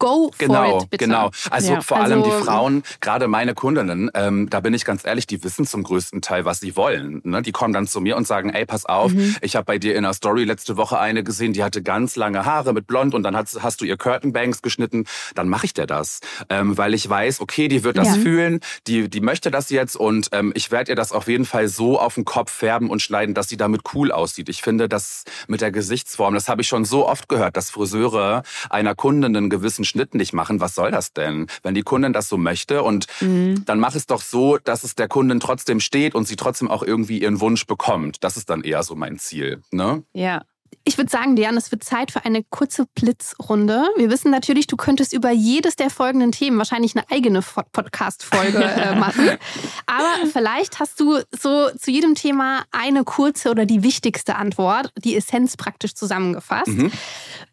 go genau, for it, bitte. Genau, also ja. vor also, allem die Frauen, gerade meine Kundinnen, ähm, da bin ich ganz ehrlich, die wissen zum größten Teil, was sie wollen. Ne? Die kommen dann zu mir und sagen, ey, pass auf, mhm. ich habe bei dir in der Story letzte Woche eine gesehen, die hatte ganz lange Haare mit Blond und dann hast, hast du ihr Curtain Banks geschnitten. Dann mache ich dir das, ähm, weil ich weiß, okay, die wird das ja. fühlen, die, die möchte das jetzt und ähm, ich werde ihr das auf jeden Fall so auf den Kopf färben und schneiden, dass sie damit cool aussieht. Ich finde, das mit der Gesichtsform, das habe ich schon so oft gehört, dass Friseure einer Kundin einen gewissen Schnitt nicht machen. Was soll das denn? Wenn die Kundin das so möchte und mhm. dann mach es doch so, dass es der Kundin trotzdem steht und sie trotzdem auch irgendwie ihren Wunsch bekommt. Das ist dann eher so mein Ziel. Ne? Ja. Ich würde sagen, Diane, es wird Zeit für eine kurze Blitzrunde. Wir wissen natürlich, du könntest über jedes der folgenden Themen wahrscheinlich eine eigene Podcast-Folge äh, machen. Aber vielleicht hast du so zu jedem Thema eine kurze oder die wichtigste Antwort, die Essenz praktisch zusammengefasst. Mhm.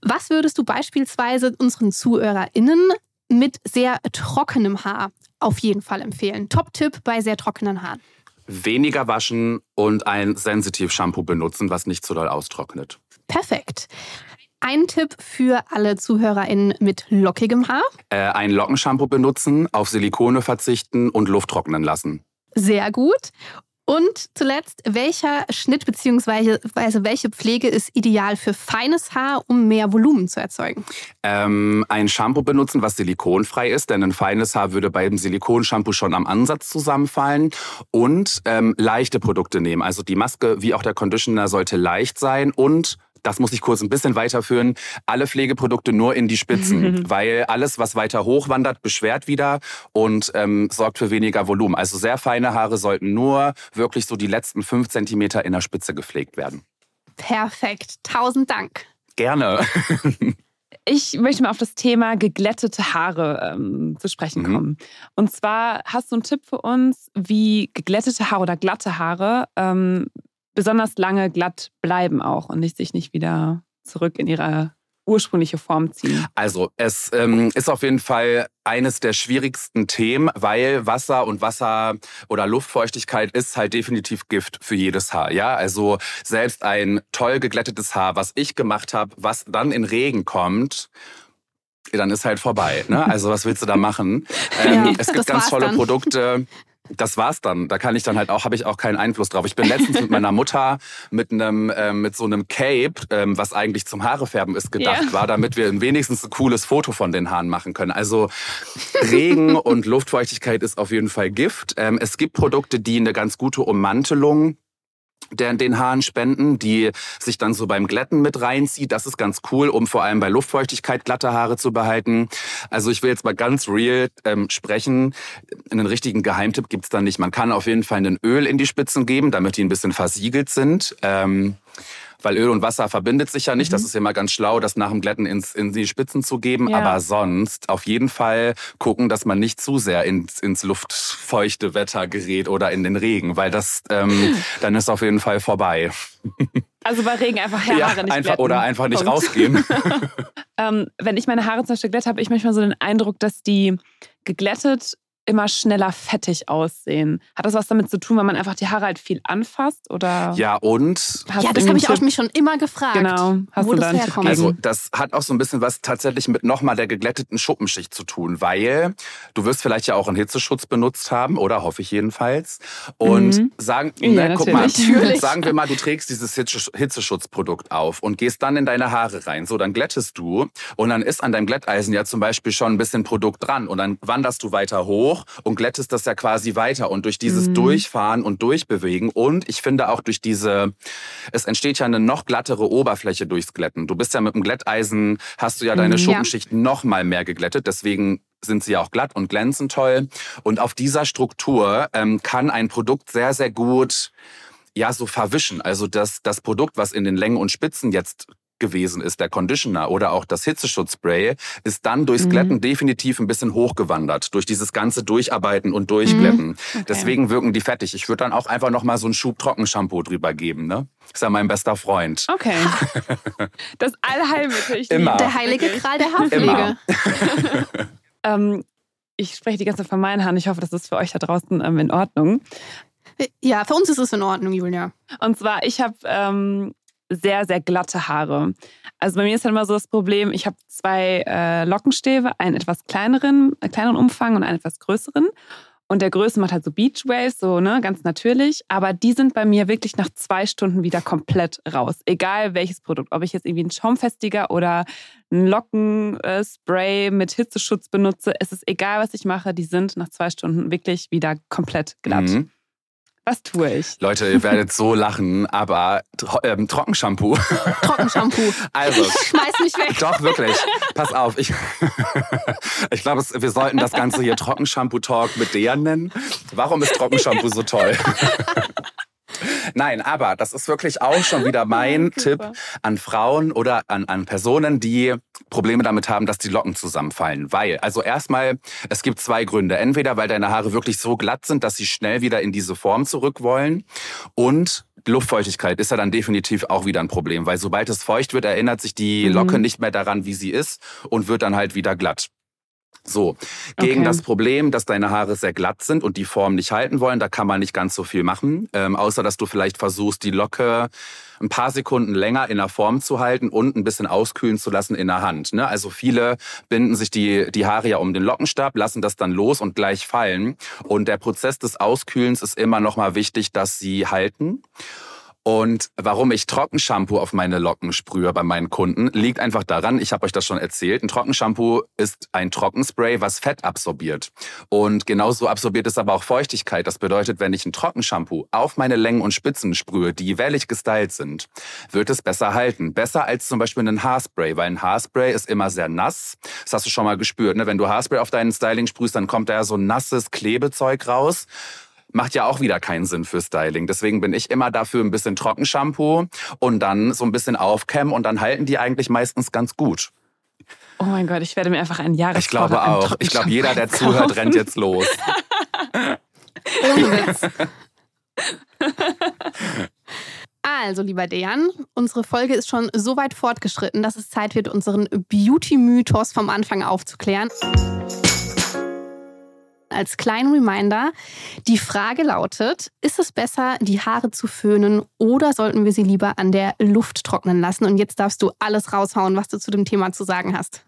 Was würdest du beispielsweise unseren ZuhörerInnen mit sehr trockenem Haar auf jeden Fall empfehlen? Top-Tipp bei sehr trockenen Haaren. Weniger waschen und ein Sensitiv-Shampoo benutzen, was nicht zu doll austrocknet. Perfekt. Ein Tipp für alle ZuhörerInnen mit lockigem Haar? Äh, ein Lockenshampoo benutzen, auf Silikone verzichten und Luft trocknen lassen. Sehr gut. Und zuletzt, welcher Schnitt bzw. welche Pflege ist ideal für feines Haar, um mehr Volumen zu erzeugen? Ähm, ein Shampoo benutzen, was silikonfrei ist, denn ein feines Haar würde bei dem Silikonshampoo schon am Ansatz zusammenfallen. Und ähm, leichte Produkte nehmen. Also die Maske wie auch der Conditioner sollte leicht sein und das muss ich kurz ein bisschen weiterführen, alle Pflegeprodukte nur in die Spitzen, weil alles, was weiter hoch wandert, beschwert wieder und ähm, sorgt für weniger Volumen. Also sehr feine Haare sollten nur wirklich so die letzten fünf Zentimeter in der Spitze gepflegt werden. Perfekt. Tausend Dank. Gerne. Ich möchte mal auf das Thema geglättete Haare ähm, zu sprechen mhm. kommen. Und zwar hast du einen Tipp für uns, wie geglättete Haare oder glatte Haare ähm, besonders lange glatt bleiben auch und nicht sich nicht wieder zurück in ihre ursprüngliche Form ziehen? Also es ähm, ist auf jeden Fall eines der schwierigsten Themen, weil Wasser und Wasser oder Luftfeuchtigkeit ist halt definitiv Gift für jedes Haar. Ja, also selbst ein toll geglättetes Haar, was ich gemacht habe, was dann in Regen kommt dann ist halt vorbei. Ne? Also was willst du da machen? Ähm, ja, es gibt ganz tolle dann. Produkte, das war's dann. Da kann ich dann halt auch, habe ich auch keinen Einfluss drauf. Ich bin letztens mit meiner Mutter mit einem, äh, mit so einem Cape, ähm, was eigentlich zum Haarefärben ist, gedacht Ja. war, damit wir wenigstens ein cooles Foto von den Haaren machen können. Also Regen und Luftfeuchtigkeit ist auf jeden Fall Gift. Ähm, es gibt Produkte, die eine ganz gute Ummantelung der den Haaren spenden, die sich dann so beim Glätten mit reinzieht. Das ist ganz cool, um vor allem bei Luftfeuchtigkeit glatte Haare zu behalten. Also ich will jetzt mal ganz real ähm, sprechen. Einen richtigen Geheimtipp gibt's da nicht. Man kann auf jeden Fall ein Öl in die Spitzen geben, damit die ein bisschen versiegelt sind. Ähm, weil Öl und Wasser verbindet sich ja nicht. Das ist ja immer ganz schlau, das nach dem Glätten ins, in die Spitzen zu geben. Ja. Aber sonst auf jeden Fall gucken, dass man nicht zu sehr ins, ins luftfeuchte Wetter gerät oder in den Regen, weil das ähm, dann ist auf jeden Fall vorbei. Also bei Regen einfach Haare Ja, nicht einfach oder einfach nicht Punkt. rausgehen. Ähm, wenn ich meine Haare zum Beispiel glätte, habe ich manchmal so den Eindruck, dass die geglättet immer schneller fettig aussehen. Hat das was damit zu tun, weil man einfach die Haare halt viel anfasst? Oder ja, und hast ja, das habe ich auch mich schon immer gefragt. Genau. Hast wo du das da herkommt. Also das hat auch so ein bisschen was tatsächlich mit nochmal der geglätteten Schuppenschicht zu tun, weil du wirst vielleicht ja auch einen Hitzeschutz benutzt haben, oder hoffe ich jedenfalls. Und Mhm. sagen, Ja, ne, guck mal, natürlich. Sagen wir mal, du trägst dieses Hitze- Hitzeschutzprodukt auf und gehst dann in deine Haare rein. So, dann glättest du und dann ist an deinem Glätteisen ja zum Beispiel schon ein bisschen Produkt dran und dann wanderst du weiter hoch und glättest das ja quasi weiter und durch dieses Mhm. Durchfahren und Durchbewegen und ich finde auch durch diese, es entsteht ja eine noch glattere Oberfläche durchs Glätten. Du bist ja mit dem Glätteisen, hast du ja deine Mhm. Schuppenschicht noch mal mehr geglättet, deswegen sind sie ja auch glatt und glänzen toll. Und auf dieser Struktur ähm, kann ein Produkt sehr, sehr gut ja so verwischen. Also das, das Produkt, was in den Längen und Spitzen jetzt gewesen ist, der Conditioner oder auch das Hitzeschutzspray, ist dann durchs Mhm. Glätten definitiv ein bisschen hochgewandert. Durch dieses ganze Durcharbeiten und Durchglätten. Mhm. Okay. Deswegen wirken die fettig. Ich würde dann auch einfach noch mal so einen Schub Trockenshampoo drüber geben. Ne? Ist ja mein bester Freund. Okay. Das Allheilmittel. Ich Immer. Der heilige. Gral der Haarpflege. Ähm, ich spreche die ganze Zeit von meinen Haaren. Ich hoffe, das ist für euch da draußen ähm, in Ordnung. Ja, für uns ist es in Ordnung, Julia. Und zwar, ich habe ähm, sehr, sehr glatte Haare. Also bei mir ist dann immer so das Problem, ich habe zwei äh, Lockenstäbe, einen etwas kleineren, äh, kleineren Umfang und einen etwas größeren. Und der Größe macht halt so Beach Waves, so ne, ganz natürlich. Aber die sind bei mir wirklich nach zwei Stunden wieder komplett raus. Egal welches Produkt. Ob ich jetzt irgendwie einen Schaumfestiger oder ein Lockenspray mit Hitzeschutz benutze. Es ist egal, was ich mache. Die sind nach zwei Stunden wirklich wieder komplett glatt. Mhm. Was tue ich? Leute, ihr werdet so lachen, aber Tro ähm, Trockenshampoo. Trockenshampoo. Also, Schmeiß mich weg. Doch, wirklich. Pass auf. Ich, ich glaube, wir sollten das Ganze hier Trockenshampoo-Talk mit Dejan nennen. Warum ist Trockenshampoo so toll? Nein, aber das ist wirklich auch schon wieder mein. Tipp an Frauen oder an, an Personen, die Probleme damit haben, dass die Locken zusammenfallen. Weil, also erstmal, es gibt zwei Gründe. Entweder, weil deine Haare wirklich so glatt sind, dass sie schnell wieder in diese Form zurück wollen. Und Luftfeuchtigkeit ist ja dann definitiv auch wieder ein Problem, weil sobald es feucht wird, erinnert sich die Mhm. Locke nicht mehr daran, wie sie ist und wird dann halt wieder glatt. So, gegen Okay. das Problem, dass deine Haare sehr glatt sind und die Form nicht halten wollen, da kann man nicht ganz so viel machen, ähm, außer dass du vielleicht versuchst, die Locke ein paar Sekunden länger in der Form zu halten und ein bisschen auskühlen zu lassen in der Hand. Ne? Also viele binden sich die, die Haare ja um den Lockenstab, lassen das dann los und gleich fallen. Und der Prozess des Auskühlens ist immer noch mal wichtig, dass sie halten. Und warum ich Trockenshampoo auf meine Locken sprühe bei meinen Kunden, liegt einfach daran, ich habe euch das schon erzählt, ein Trockenshampoo ist ein Trockenspray, was Fett absorbiert. Und genauso absorbiert es aber auch Feuchtigkeit. Das bedeutet, wenn ich ein Trockenshampoo auf meine Längen und Spitzen sprühe, die wellig gestylt sind, wird es besser halten. Besser als zum Beispiel ein Haarspray, weil ein Haarspray ist immer sehr nass. Das hast du schon mal gespürt. Ne? Wenn du Haarspray auf deinen Styling sprühst, dann kommt da ja so nasses Klebezeug raus macht ja auch wieder keinen Sinn für Styling. Deswegen bin ich immer dafür ein bisschen Trockenshampoo und dann so ein bisschen aufkämmen und dann halten die eigentlich meistens ganz gut. Oh mein Gott, ich werde mir einfach ein Jahres Ich glaube auch. Ich glaube, jeder, der zuhört, rennt jetzt los. Ohne Witz. Also, lieber Dejan, unsere Folge ist schon so weit fortgeschritten, dass es Zeit wird, unseren Beauty-Mythos vom Anfang aufzuklären. Als kleinen Reminder, die Frage lautet, ist es besser, die Haare zu föhnen oder sollten wir sie lieber an der Luft trocknen lassen? Und jetzt darfst du alles raushauen, was du zu dem Thema zu sagen hast.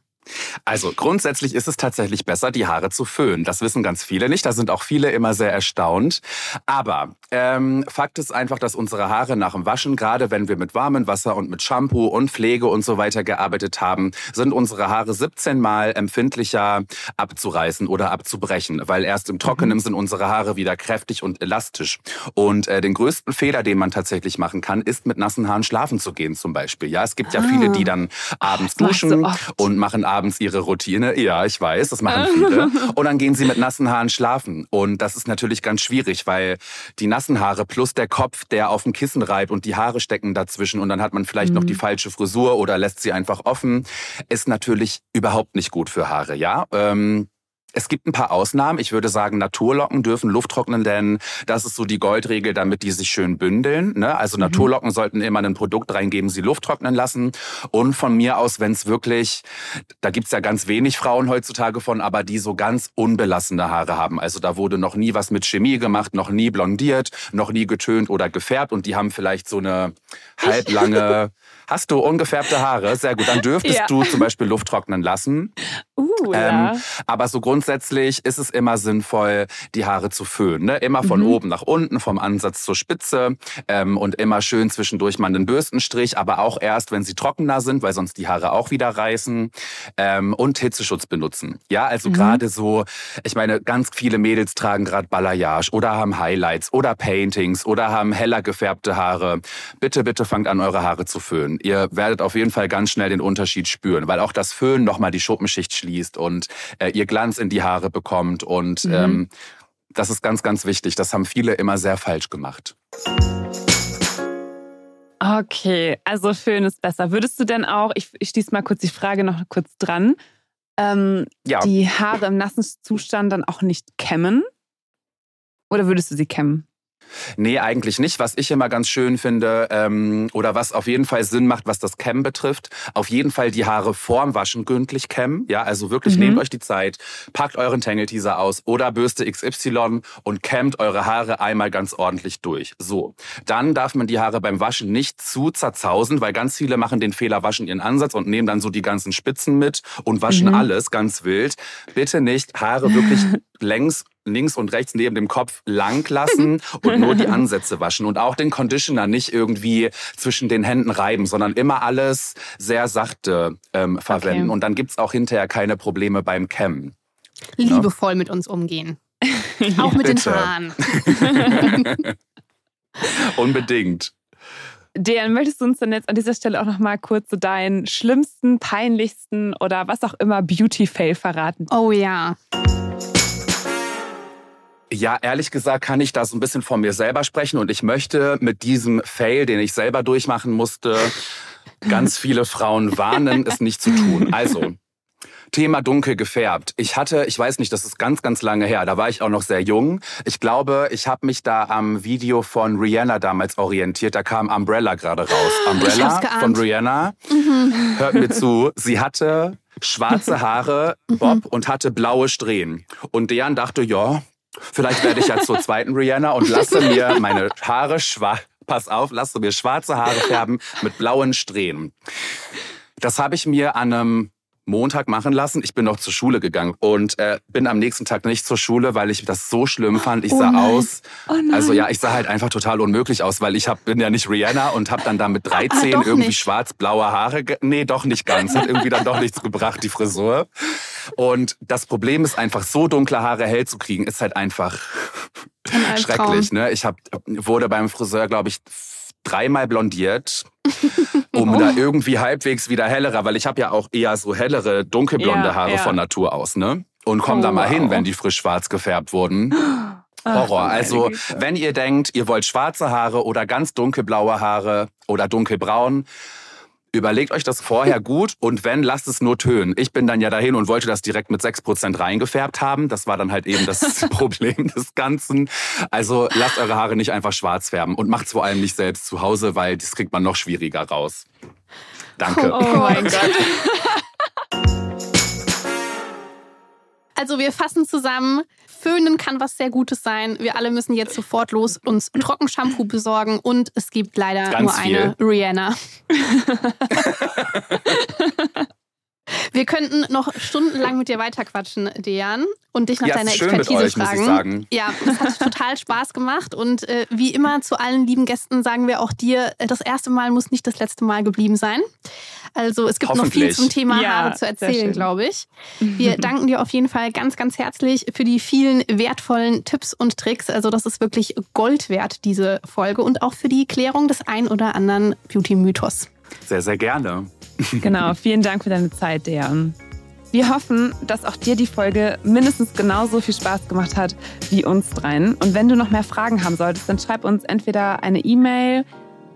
Also grundsätzlich ist es tatsächlich besser, die Haare zu föhnen. Das wissen ganz viele nicht. Da sind auch viele immer sehr erstaunt. Aber ähm, Fakt ist einfach, dass unsere Haare nach dem Waschen, gerade wenn wir mit warmem Wasser und mit Shampoo und Pflege und so weiter gearbeitet haben, sind unsere Haare 17 Mal empfindlicher abzureißen oder abzubrechen, weil erst im Trockenen mhm. sind unsere Haare wieder kräftig und elastisch. Und äh, den größten Fehler, den man tatsächlich machen kann, ist mit nassen Haaren schlafen zu gehen zum Beispiel. Ja, es gibt ja ah. viele, die dann abends duschen und machen abends abends ihre Routine. Ja, ich weiß, das machen viele. Und dann gehen sie mit nassen Haaren schlafen. Und das ist natürlich ganz schwierig, weil die nassen Haare plus der Kopf, der auf dem Kissen reibt und die Haare stecken dazwischen und dann hat man vielleicht mhm. noch die mhm. falsche Frisur oder lässt sie einfach offen, ist natürlich überhaupt nicht gut für Haare, ja. Ähm, es gibt ein paar Ausnahmen. Ich würde sagen, Naturlocken dürfen Luft trocknen, denn das ist so die Goldregel, damit die sich schön bündeln. Ne? Also mhm. Naturlocken sollten immer ein Produkt reingeben, sie Luft trocknen lassen. Und von mir aus, wenn es wirklich, da gibt's ja ganz wenig Frauen heutzutage von, aber die so ganz unbelassene Haare haben. Also da wurde noch nie was mit Chemie gemacht, noch nie blondiert, noch nie getönt oder gefärbt und die haben vielleicht so eine halblange Hast du ungefärbte Haare? Sehr gut. Dann dürftest ja. du zum Beispiel Luft trocknen lassen. Uh, ähm, ja. Aber so grundsätzlich ist es immer sinnvoll, die Haare zu föhnen. Ne? Immer von mhm. oben nach unten, vom Ansatz zur Spitze ähm, und immer schön zwischendurch mal einen Bürstenstrich, aber auch erst, wenn sie trockener sind, weil sonst die Haare auch wieder reißen. Ähm, und Hitzeschutz benutzen. Ja, also mhm. gerade so, ich meine, ganz viele Mädels tragen gerade Balayage oder haben Highlights oder Paintings oder haben heller gefärbte Haare. Bitte, bitte fangt an, eure Haare zu föhnen ihr werdet auf jeden Fall ganz schnell den Unterschied spüren, weil auch das Föhn nochmal die Schuppenschicht schließt und äh, ihr Glanz in die Haare bekommt. Und mhm. ähm, das ist ganz, ganz wichtig. Das haben viele immer sehr falsch gemacht. Okay, also Föhn ist besser. Würdest du denn auch, ich, ich schließe mal kurz die Frage noch kurz dran, ähm, ja. die Haare im nassen Zustand dann auch nicht kämmen? Oder würdest du sie kämmen? Nee, eigentlich nicht. Was ich immer ganz schön finde ähm, oder was auf jeden Fall Sinn macht, was das Kämmen betrifft, auf jeden Fall die Haare vorm Waschen gründlich kämmen. Ja, also wirklich mhm. nehmt euch die Zeit, packt euren Tangle-Teaser aus oder Bürste XY und kämmt eure Haare einmal ganz ordentlich durch. So, dann darf man die Haare beim Waschen nicht zu zerzausen, weil ganz viele machen den Fehler, waschen ihren Ansatz und nehmen dann so die ganzen Spitzen mit und waschen mhm. alles ganz wild. Bitte nicht Haare wirklich längs links und rechts neben dem Kopf lang lassen und nur die Ansätze waschen und auch den Conditioner nicht irgendwie zwischen den Händen reiben, sondern immer alles sehr sachte ähm, verwenden. Okay. Und dann gibt's auch hinterher keine Probleme beim Kämmen. Liebevoll ja? mit uns umgehen. auch mit den Haaren. Unbedingt. Dejan, möchtest du uns dann jetzt an dieser Stelle auch noch mal kurz so deinen schlimmsten, peinlichsten oder was auch immer Beauty-Fail verraten? Oh ja. Ja, ehrlich gesagt kann ich da so ein bisschen von mir selber sprechen und ich möchte mit diesem Fail, den ich selber durchmachen musste, ganz viele Frauen warnen, es nicht zu tun. Also, Thema dunkel gefärbt. Ich hatte, ich weiß nicht, das ist ganz, ganz lange her. Da war ich auch noch sehr jung. Ich glaube, ich habe mich da am Video von Rihanna damals orientiert. Da kam Umbrella gerade raus. Umbrella von Rihanna. Mhm. Hört mir zu. Sie hatte schwarze Haare, Bob und hatte blaue Strähnen. Und Dejan dachte, ja, Vielleicht werde ich ja zur zweiten Rihanna und lasse mir meine Haare schwarz, pass auf, lasse mir schwarze Haare färben mit blauen Strähnen. Das habe ich mir an einem Montag machen lassen. Ich bin noch zur Schule gegangen und äh, bin am nächsten Tag nicht zur Schule, weil ich das so schlimm fand. Ich oh sah nein. aus, oh also ja, ich sah halt einfach total unmöglich aus, weil ich hab, bin ja nicht Rihanna und habe dann da mit 13 ah, irgendwie schwarz-blaue Haare. Nee, doch nicht ganz. Hat irgendwie dann doch nichts gebracht, die Frisur. Und das Problem ist einfach, so dunkle Haare hell zu kriegen, ist halt einfach schrecklich. Ne? Ich hab, wurde beim Friseur, glaube ich, dreimal blondiert, um oh. da irgendwie halbwegs wieder hellerer, weil ich habe ja auch eher so hellere, dunkelblonde ja, Haare ja. von Natur aus, ne? Und komm oh, da mal wow. hin, wenn die frisch schwarz gefärbt wurden. Horror. Ach, also, wenn ihr denkt, ihr wollt schwarze Haare oder ganz dunkelblaue Haare oder dunkelbraun, Überlegt euch das vorher gut und wenn, lasst es nur tönen. Ich bin dann ja dahin und wollte das direkt mit 6% reingefärbt haben. Das war dann halt eben das Problem des Ganzen. Also lasst eure Haare nicht einfach schwarz färben und macht's vor allem nicht selbst zu Hause, weil das kriegt man noch schwieriger raus. Danke. Oh, oh mein Gott. Also wir fassen zusammen, Föhnen kann was sehr Gutes sein. Wir alle müssen jetzt sofort los uns Trockenshampoo besorgen und es gibt leider Ganz nur viel. eine Rihanna. Wir könnten noch stundenlang mit dir weiterquatschen, Dejan, und dich nach Ja, deiner schön mit Expertise euch, muss ich fragen. sagen. Ja, das hat total Spaß gemacht. Und äh, wie immer zu allen lieben Gästen sagen wir auch dir, äh, das erste Mal muss nicht das letzte Mal geblieben sein. Also es gibt noch viel zum Thema Ja, Haare zu erzählen, glaube ich. Wir danken dir auf jeden Fall ganz, ganz herzlich für die vielen wertvollen Tipps und Tricks. Also das ist wirklich Gold wert, diese Folge. Und auch für die Klärung des ein oder anderen Beauty-Mythos. Sehr, sehr gerne. Genau, vielen Dank für deine Zeit, Dejan. Wir hoffen, dass auch dir die Folge mindestens genauso viel Spaß gemacht hat wie uns dreien. Und wenn du noch mehr Fragen haben solltest, dann schreib uns entweder eine E-Mail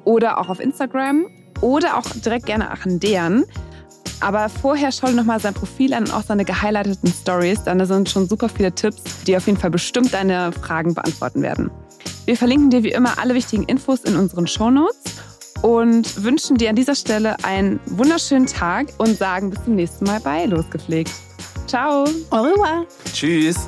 oder auch auf Instagram oder auch direkt gerne an Dejan. Aber vorher schau dir nochmal sein Profil an und auch seine gehighlighteten Stories. Dann sind schon super viele Tipps, die auf jeden Fall bestimmt deine Fragen beantworten werden. Wir verlinken dir wie immer alle wichtigen Infos in unseren Shownotes und wünschen dir an dieser Stelle einen wunderschönen Tag und sagen bis zum nächsten Mal bei Losgepflegt. Ciao! Au revoir! Tschüss.